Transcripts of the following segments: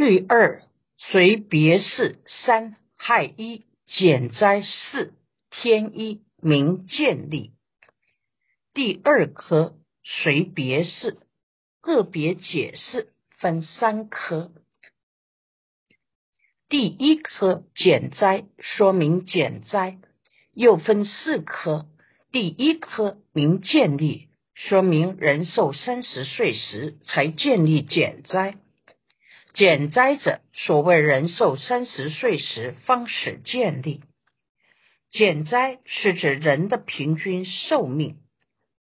律二随别事三害一减灾四天一明建立。第二科随别事个别解释分三科。第一科减灾说明减灾，又分四科。第一科明建立，说明人寿三十岁时才建立减灾。减灾者，所谓人寿三十岁时方始建立。减灾是指人的平均寿命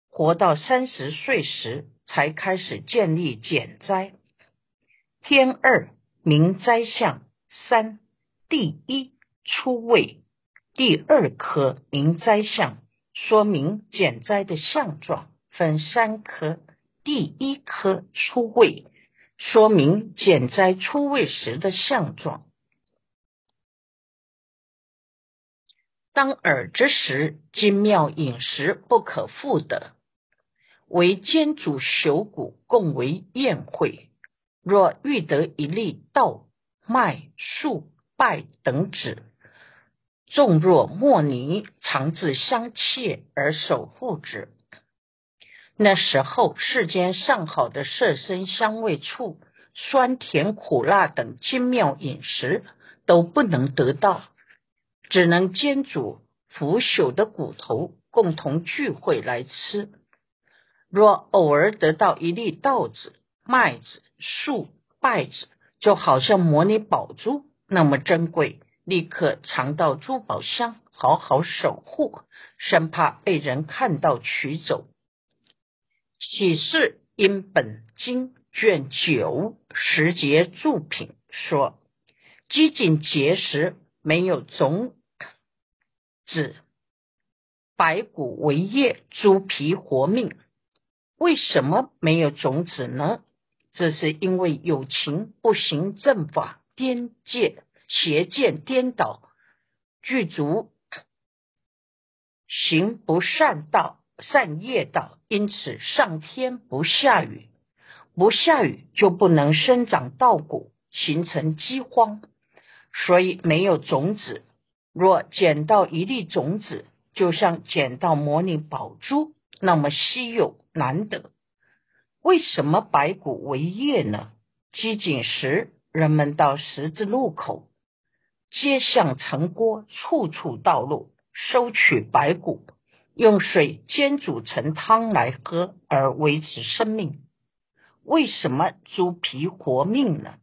活到三十岁时才开始建立减灾。天二明灾相三第一出位，第二颗明灾相。说明减灾的相状分三颗，第一颗出位，说明减灾出位时的相状。当耳之时，精妙饮食不可复得，为煎煮朽骨，共为宴会。若欲得一粒稻麦粟败等子。纵若莫泥，常自相切而守护之。那时候，世间上好的色身香味触、酸甜苦辣等精妙饮食都不能得到，只能煎煮腐朽的骨头，共同聚会来吃。若偶尔得到一粒稻子、麦子、粟、稗子，就好像模拟宝珠那么珍贵。立刻藏到珠宝箱，好好守护，生怕被人看到取走。喜事因本经卷九十节注品说：积谨节时没有种子，白骨为业，猪皮活命。为什么没有种子呢？这是因为有情不行正法，边界。邪见颠倒，具足行不善道、善业道，因此上天不下雨，不下雨就不能生长稻谷，形成饥荒，所以没有种子。若捡到一粒种子，就像捡到模拟宝珠，那么稀有难得。为什么白骨为业呢？饥馑时，人们到十字路口。街巷城郭，处处道路，收取白骨，用水煎煮成汤来喝，而维持生命。为什么猪皮活命呢？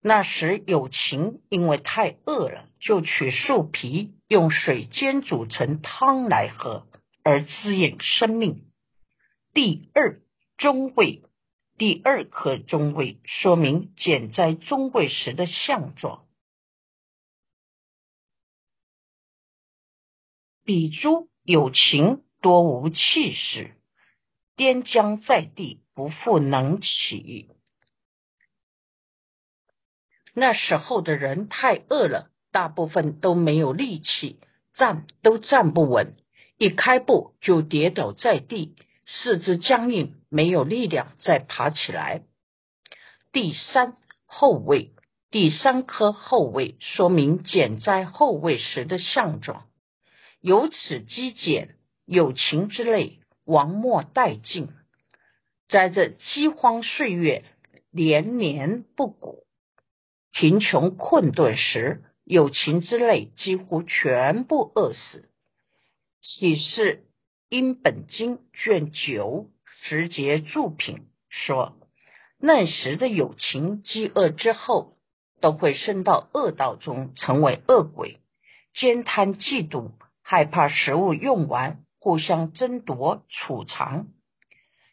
那时有情因为太饿了，就取树皮，用水煎煮成汤来喝，而滋养生命。第二中位，第二颗中位，说明减灾中位时的相状。比猪有情多无气势，颠将在地，不复能起。那时候的人太饿了，大部分都没有力气，站都站不稳，一开步就跌倒在地，四肢僵硬，没有力量再爬起来。第三后位，第三颗后位，说明减灾后位时的相状。由此积减，有情之类，亡莫殆尽。在这饥荒岁月，连年不谷，贫穷困顿时，有情之类几乎全部饿死。启示因本经卷九十节注品说，那时的有情饥饿之后，都会升到恶道中，成为恶鬼，兼贪嫉妒。害怕食物用完，互相争夺储藏。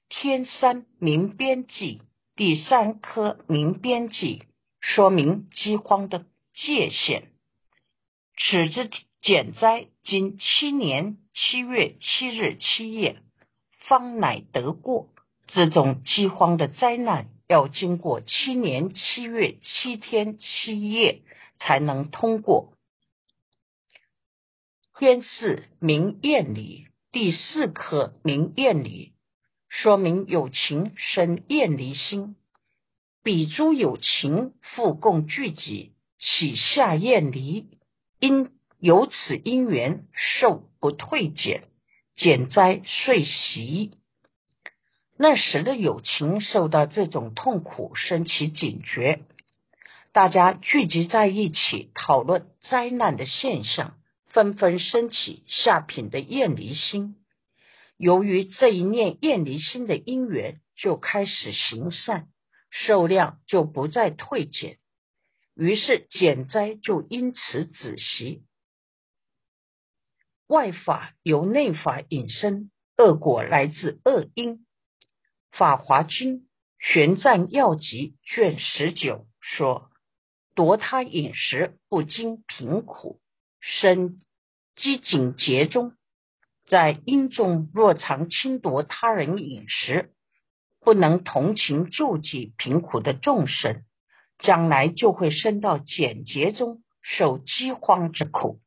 天山明边际，第三颗明边际，说明饥荒的界限。此之减灾，经七年七月七日七夜，方乃得过。这种饥荒的灾难，要经过七年七月七天七夜，才能通过。天是明艳里，第四颗明艳里，说明有情生艳离心。彼诸有情复共聚集，起下厌离，因有此因缘，受不退减，减灾遂习。那时的有情受到这种痛苦，升起警觉，大家聚集在一起讨论灾难的现象，纷纷升起下品的厌离心。由于这一念厌离心的因缘，就开始行善，受量就不再退减，于是减灾就因此止息。外法由内法引生，恶果来自恶因。法华经玄奘要集卷十九说：夺他饮食，不经贫苦，生饥馑劫中。在因中若常侵夺他人饮食，不能同情救济贫苦的众生，将来就会生到简劫中，受饥荒之苦。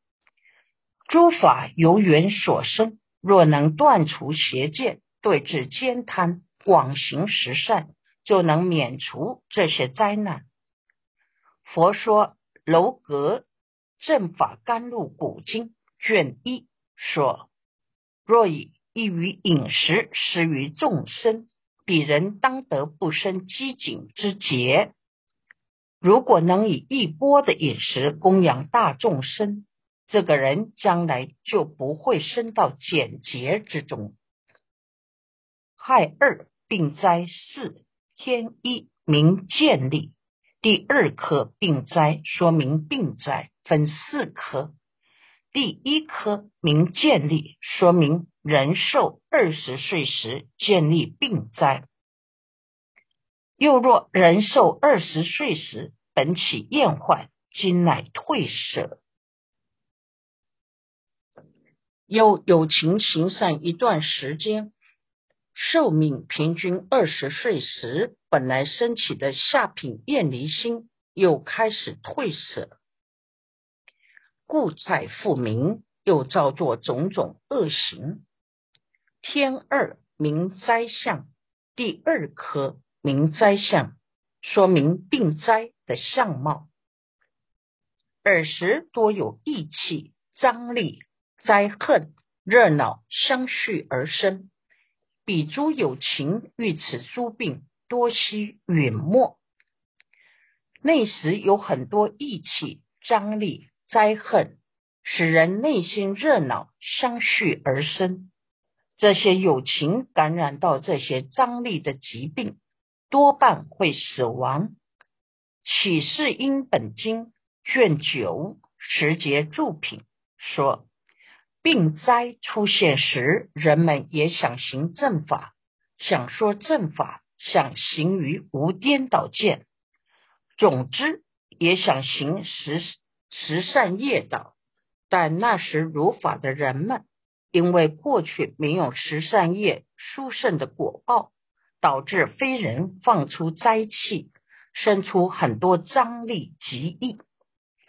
诸法由缘所生，若能断除邪见，对治奸贪。广行十善，就能免除这些灾难。佛说《楼阁正法甘露古经》卷一说：若以易于饮食施于众生，彼人当得不生饥馑之劫。如果能以一钵的饮食供养大众生，这个人将来就不会生到简劫之中。害二。病灾四天一名建立，第二颗病灾说明病灾分四颗，第一颗名建立，说明人寿二十岁时建立病灾。又若人寿二十岁时本起厌患，今乃退舍，又有情行善一段时间。寿命平均二十岁时，本来升起的下品厌离心又开始退舍，故在复明，又造作种种恶行。天二名灾相，第二颗名灾相，说明病灾的相貌。尔时多有义气、张力、灾恨、热闹相续而生。彼诸有情遇此诸病，多悉陨没。内时有很多义气、张力、灾恨，使人内心热闹，相续而生。这些友情感染到这些张力的疾病，多半会死亡。启示因本经卷九十节注品说。病灾出现时，人们也想行正法，想说正法，想行于无颠倒见，总之也想行实十善业道。但那时如法的人们，因为过去没有十善业殊胜的果报，导致非人放出灾气，生出很多张力极易，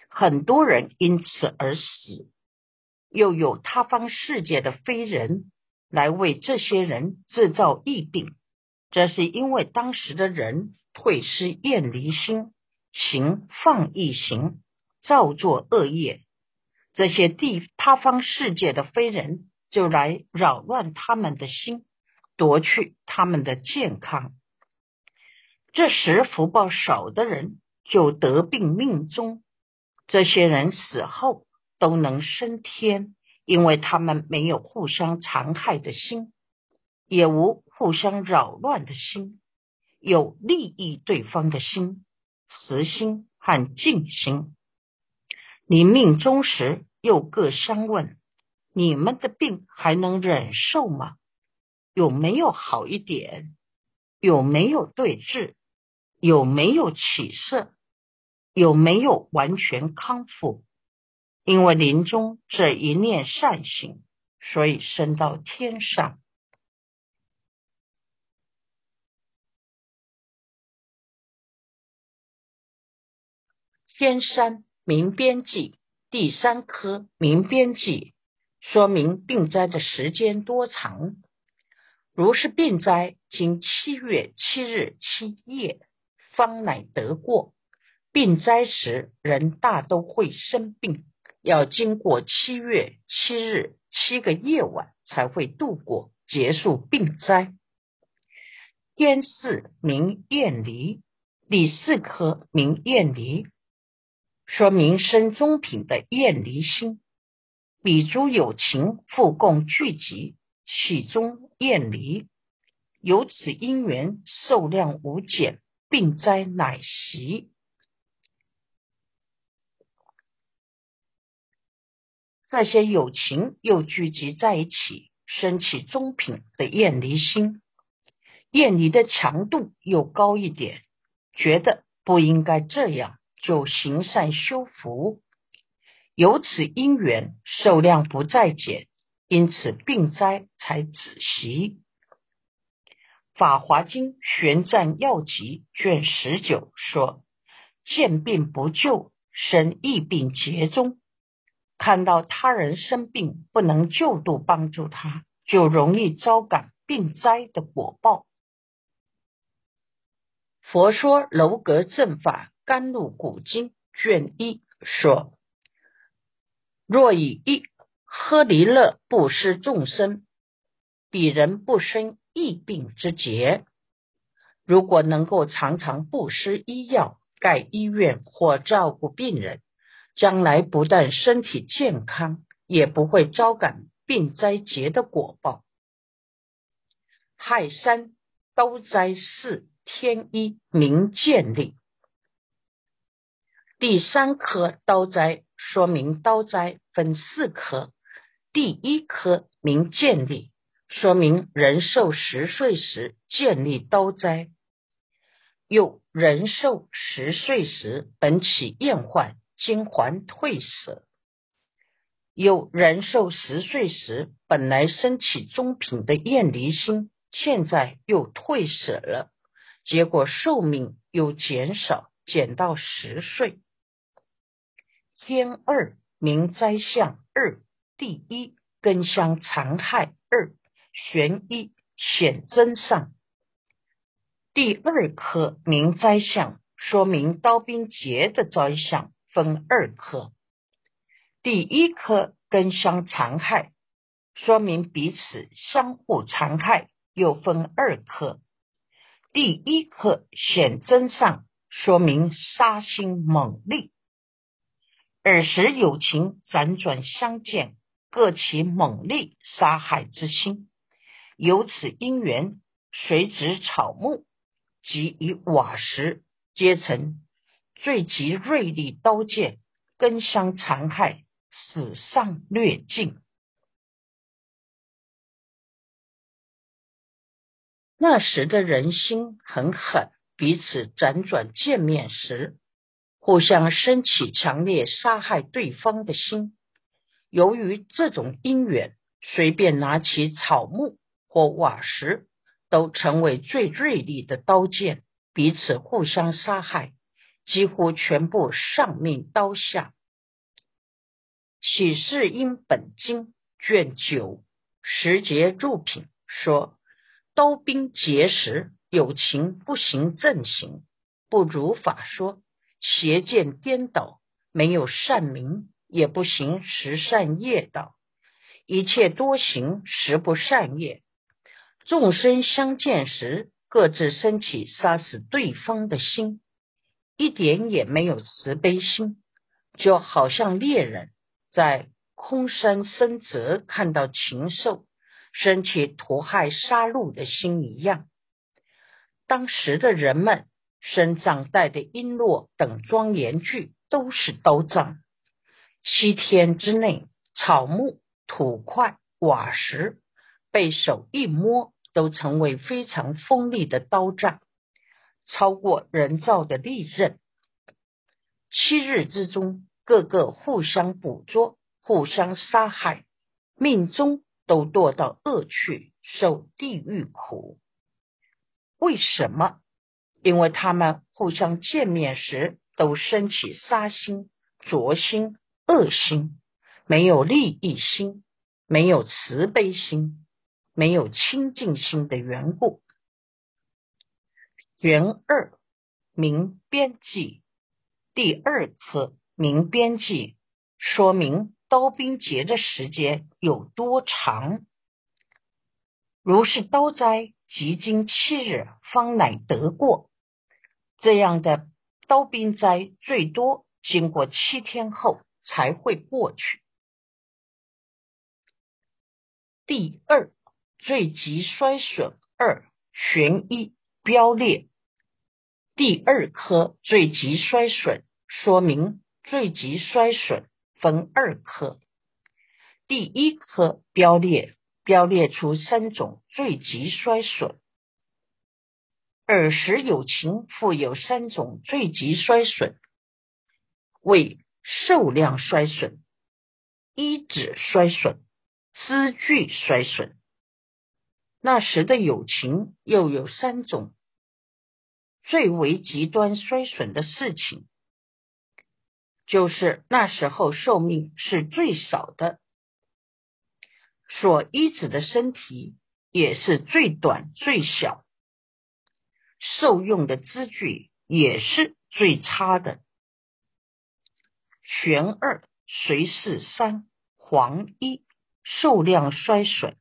很多人因此而死。又有他方世界的非人来为这些人制造疫病，这是因为当时的人退失厌离心，行放逸行，造作恶业，这些地他方世界的非人就来扰乱他们的心，夺去他们的健康。这时福报少的人就得病命中，这些人死后。都能升天，因为他们没有互相残害的心，也无互相扰乱的心，有利益对方的心，慈心和敬心。你命中时又各相问：你们的病还能忍受吗？有没有好一点？有没有对治？有没有起色？有没有完全康复？因为临终这一念善行，所以升到天上。天山明边际第三颗明边际，说明病灾的时间多长。如是病灾，经七月七日七夜，方乃得过。病灾时，人大都会生病，要经过七月七日七个夜晚才会度过，结束病灾。天四名艳离，第四颗名艳离，说明生中品的厌离心。比诸有情复共聚集，起中厌离，由此因缘受量无减，病灾乃袭。那些有情又聚集在一起，升起中品的厌离心，厌离的强度又高一点，觉得不应该这样，就行善修福。由此因缘受量不再减，因此病灾才止息。法华经玄赞要集卷十九说：见病不救，生疫病劫中。看到他人生病不能救度帮助他，就容易遭感病灾的果报。佛说楼阁正法甘露古经卷一说。若以一喝离乐不施众生，彼人不生疫病之劫。如果能够常常布施医药、盖医院或照顾病人，将来不但身体健康，也不会招感病灾劫的果报。亥三刀灾四天一明建立，第三颗刀灾。说明刀灾分四颗，第一颗名建立，说明人寿十岁时建立刀灾；又人寿十岁时本起厌患，今还退舍；有人寿十岁时本来升起中品的厌离心，现在又退舍了，结果寿命又减少，减到十岁。天二名灾相二第一根相残害二玄一显真上第二颗名灾相，说明刀兵劫的灾相分二颗。第一颗根相残害，说明彼此相互残害，又分二颗。第一颗显真上，说明杀心猛烈。尔时有情辗转相见，各起猛力杀害之心。由此因缘，随指草木及以瓦石，皆成最极锐利刀剑，根相残害，死伤略尽。那时的人心很狠，彼此辗转见面时。互相升起强烈杀害对方的心。由于这种因缘，随便拿起草木或瓦石，都成为最锐利的刀剑，彼此互相杀害，几乎全部丧命刀下。启示因本经卷九十节入品说：刀兵劫时，有情不行正行，不如法说。邪见颠倒，没有善名，也不行十善业道，一切多行十不善业。众生相见时，各自升起杀死对方的心，一点也没有慈悲心，就好像猎人在空山深泽看到禽兽，升起屠害杀戮的心一样。当时的人们。身上带的璎珞等庄严具都是刀杖，七天之内，草木、土块、瓦石被手一摸，都成为非常锋利的刀杖，超过人造的利刃。七日之中，个个互相捕捉，互相杀害，命中都堕到恶趣，受地狱苦。为什么？因为他们互相见面时都升起杀心、浊心、恶心，没有利益心，没有慈悲心，没有清净心的缘故。元二名边际。第二次名边际，说明刀兵劫的时间有多长。如是刀灾，即经七日方乃得过。这样的刀兵灾，最多经过七天后才会过去。第二，最急衰损二悬一标列。第二颗最急衰损，说明最急衰损分二颗。第一颗标列。标列出三种最急衰损，耳识有情复有三种最极衰损，为受量衰损、一指衰损、思聚衰损。那时的友情又有三种最为极端衰损的事情，就是那时候寿命是最少的。所依止的身体也是最短最小，受用的资具也是最差的。玄二随是三黄一受量衰损，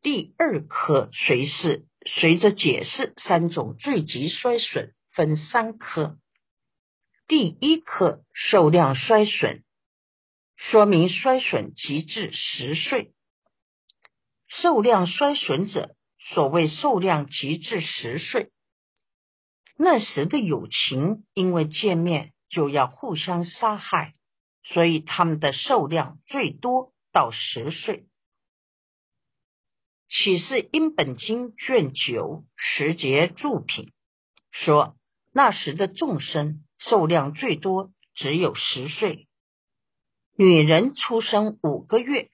第二颗随是随着解释三种最极衰损分三颗，第一颗受量衰损。说明衰损极至十岁，受量衰损者，所谓寿量极至十岁，那时的友情因为见面就要互相杀害，所以他们的寿量最多到十岁。启示因本经卷九十节注品说，那时的众生寿量最多只有十岁。女人出生五个月，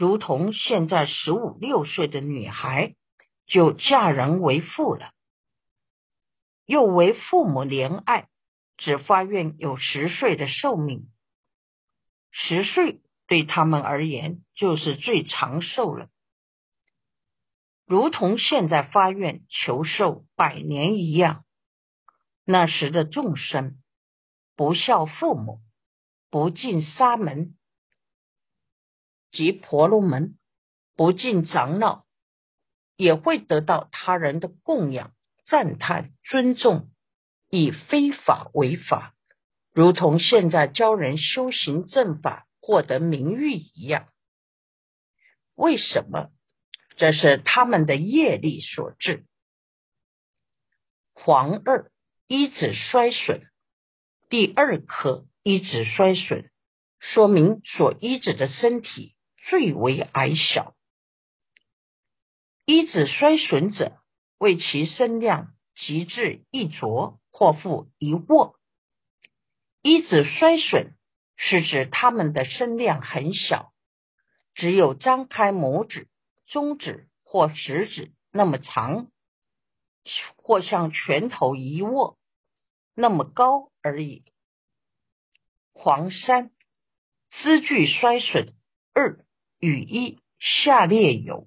如同现在十五六岁的女孩就嫁人为妇了，又为父母怜爱，只发愿有十岁的寿命。十岁对他们而言就是最长寿了，如同现在发愿求寿百年一样。那时的众生不孝父母。不进沙门及婆罗门，不敬长老，也会得到他人的供养、赞叹、尊重，以非法为法，如同现在教人修行正法获得名誉一样。为什么？这是他们的业力所致。黄二一指衰损，第二颗。一指衰损，说明所医治的身体最为矮小。一指衰损者，为其身量极至一浊或复一握。一指衰损是指他们的身量很小，只有张开拇指、中指或食指那么长，或像拳头一握那么高而已。黄山资具衰损二与一下列有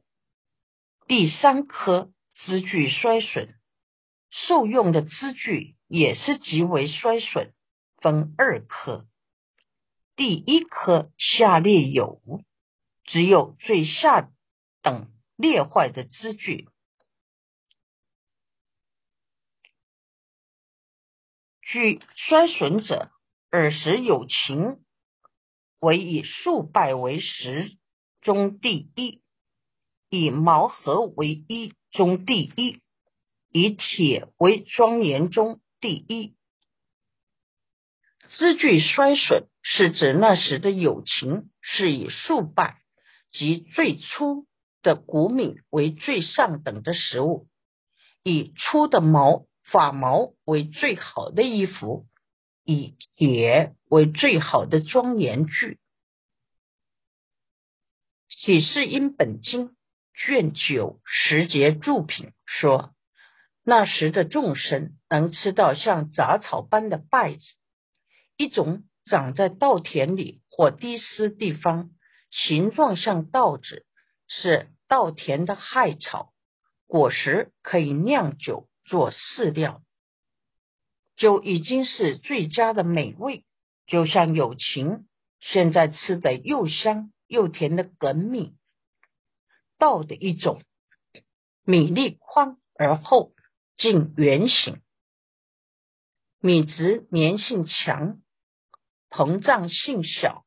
第三颗支具衰损，受用的支具也是极为衰损，分二颗。第一颗下列有，只有最下等裂坏的支具，具衰损者。尔时有情，为以数百为十中第一，以毛合为一中第一，以铁为庄严中第一。资具衰损，是指那时的友情是以数百及最初的谷米为最上等的食物，以粗的毛发毛为最好的衣服。以铁为最好的庄严具，启示因本经卷九十节注品说，那时的众生能吃到像杂草般的稗子，一种长在稻田里或低湿地方，形状像稻子，是稻田的害草，果实可以酿酒做饲料，就已经是最佳的美味。就像友情，现在吃的又香又甜的梗米，稻的一种，米粒宽而厚，近圆形，米质粘性强，膨胀性小，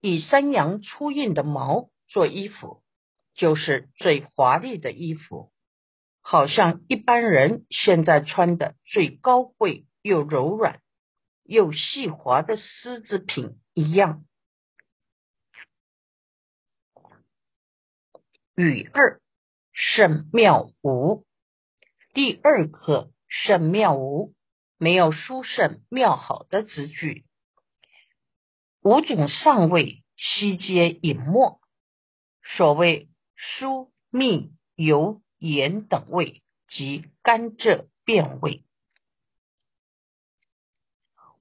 以山羊粗硬的毛做衣服，就是最华丽的衣服，好像一般人现在穿的最高贵又柔软。又细滑的丝织品一样。与二圣妙无，第二课圣妙无，没有殊胜妙好的字句。五种上位悉皆隐没。所谓疏密油盐等味，即甘蔗变味。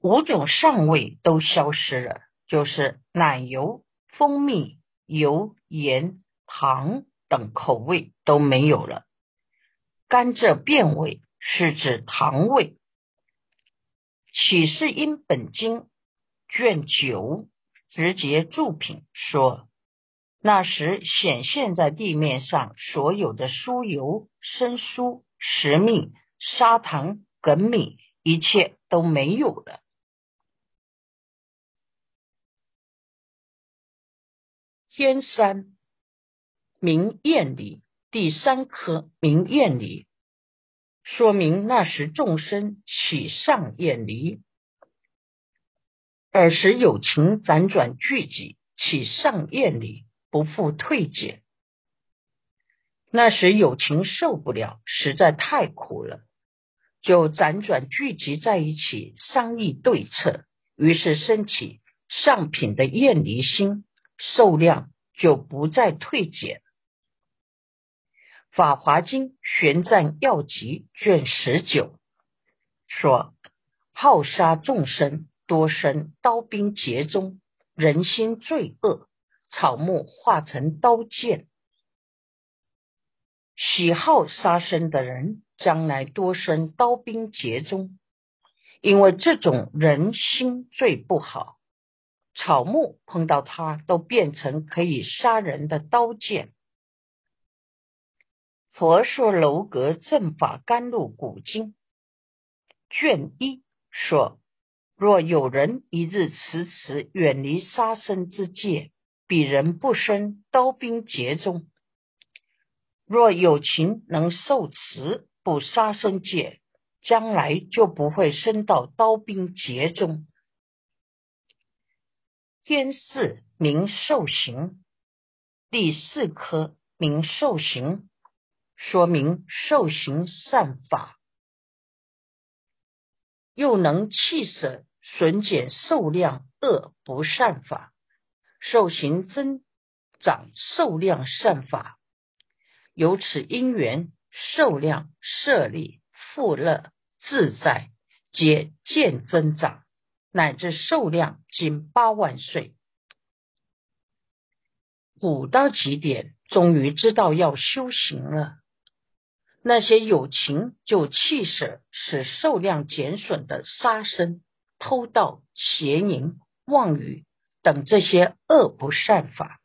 五种上味都消失了，就是奶油、蜂蜜、油、盐、糖等口味都没有了。甘蔗变味是指糖味。启示因本经卷九直接注品说，那时显现在地面上所有的酥油、生酥、石蜜、砂糖、梗米，一切都没有了。天山明艳里第三颗明艳里，说明那时众生起上厌离，尔时有情辗转聚集，起上厌离，不复退减。那时有情受不了，实在太苦了，就辗转聚集在一起商议对策，于是升起上品的厌离心。受量就不再退减。法华经玄奘要集卷十九说：好杀众生，多生刀兵劫中，人心罪恶，草木化成刀剑。喜好杀生的人，将来多生刀兵劫中，因为这种人心最不好。草木碰到它都变成可以杀人的刀剑。佛说楼阁正法甘露古今卷一说：若有人一日持持远离杀生之戒，彼人不生刀兵劫中；若有情能受持不杀生戒，将来就不会升到刀兵劫中。天四名受刑，第四科名受刑，说明受刑善法，又能弃舍损减受量恶不善法，受刑增长受量善法，由此因缘受量舍利富乐自在皆渐增长。乃至寿量近八万岁，古到极点，终于知道要修行了。那些有情就弃舍使受量减损的杀生、偷盗、邪淫、妄语等这些恶不善法，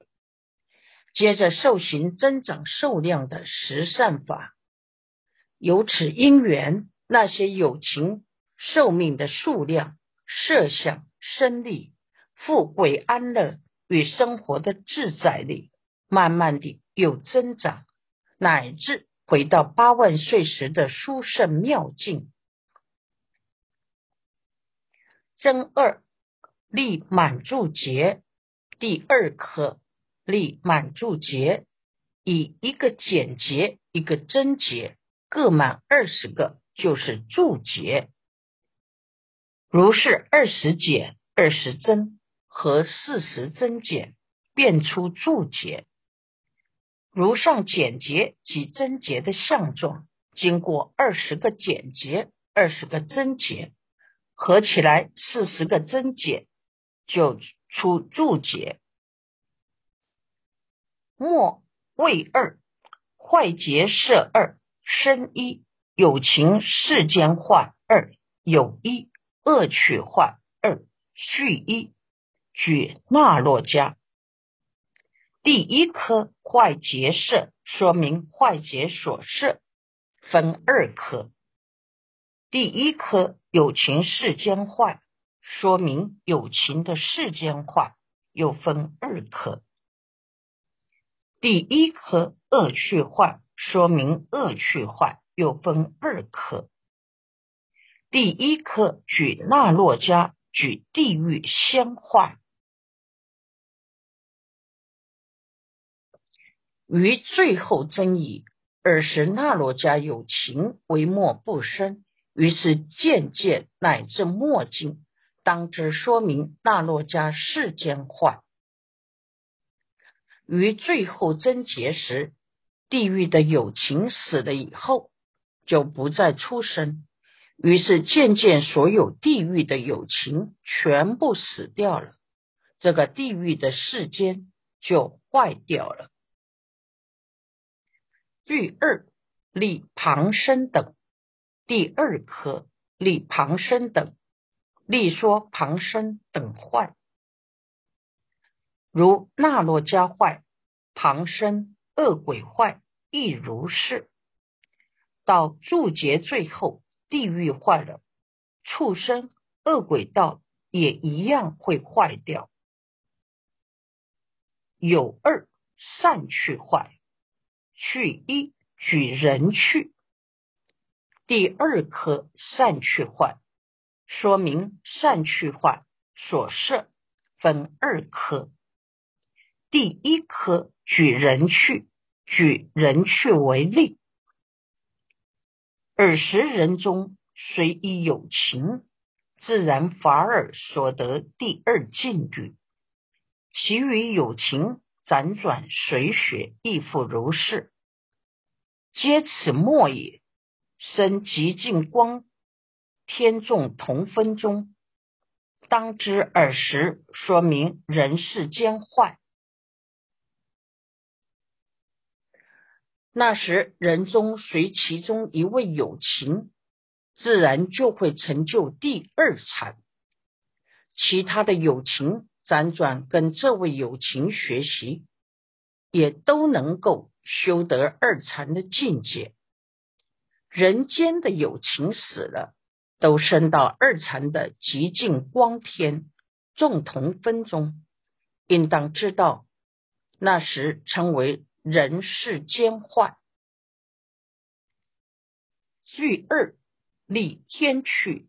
接着受行增长受量的十善法。由此因缘，那些有情寿命的数量。设想、生利、富贵、安乐与生活的自在力，慢慢地又增长，乃至回到八万岁时的殊胜妙境。真二立满注节，第二课立满注节，以一个简节，一个真节，各满二十个，就是注节。如是二十减二十增和四十增减，变出注解。如上简洁及贞节的相状，经过二十个简洁、二十个贞节，合起来四十个增减，就出注解。末位二坏结设二生一有情世间坏二有一恶趣坏二续一举那洛迦。第一颗坏结色，说明坏结所摄，分二颗。第一颗有情世间坏，说明有情的世间坏，又分二颗。第一颗恶趣坏，说明恶趣坏又分二颗。第一颗举那洛迦，举地狱先坏，于最后争议，尔时那罗迦有情为末不生，于是渐渐乃至末尽，当知说明那罗迦世间坏。于最后贞结时，地狱的有情死了以后，就不再出生。于是渐渐所有地狱的有情全部死掉了，这个地狱的世间就坏掉了。第二立旁生等，第二颗立旁生等，立说旁生等坏。如那罗迦坏，旁生恶鬼坏，亦如是。到注结最后，地狱坏了，畜生恶鬼道也一样会坏掉。有二善去坏，去一举人去。第二颗善去坏，说明善去坏所摄分二颗。第一颗举人去，举人去为例。尔时人中虽亦有情，自然法尔所得第二境律。其余有情辗转随学，亦复如是，皆此末也。生极尽光天众同分中，当知尔时说明人世间坏。那时人中随其中一位有情，自然就会成就第二禅。其他的有情辗转跟这位有情学习，也都能够修得二禅的境界。人间的有情死了，都升到二禅的极尽光天众同分中，应当知道，那时称为。人世间坏，具二立天去，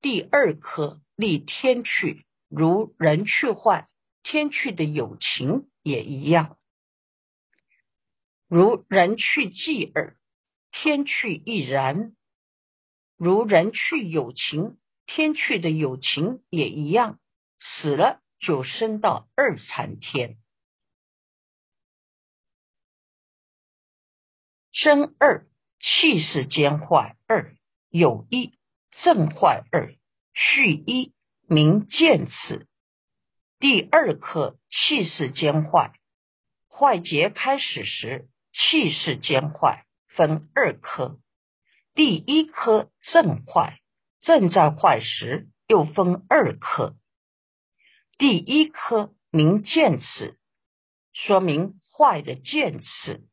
第二颗立天去，如人去坏，天去的友情也一样，如人去继耳，天去亦然；如人去有情，天去的有情也一样，死了就升到二禅天。生二气势间坏二有一正坏二续一明见此。第二颗气势间坏坏劫开始时气势间坏分二颗第一颗正坏正在坏时又分二颗第一颗明见齿说明坏的见齿。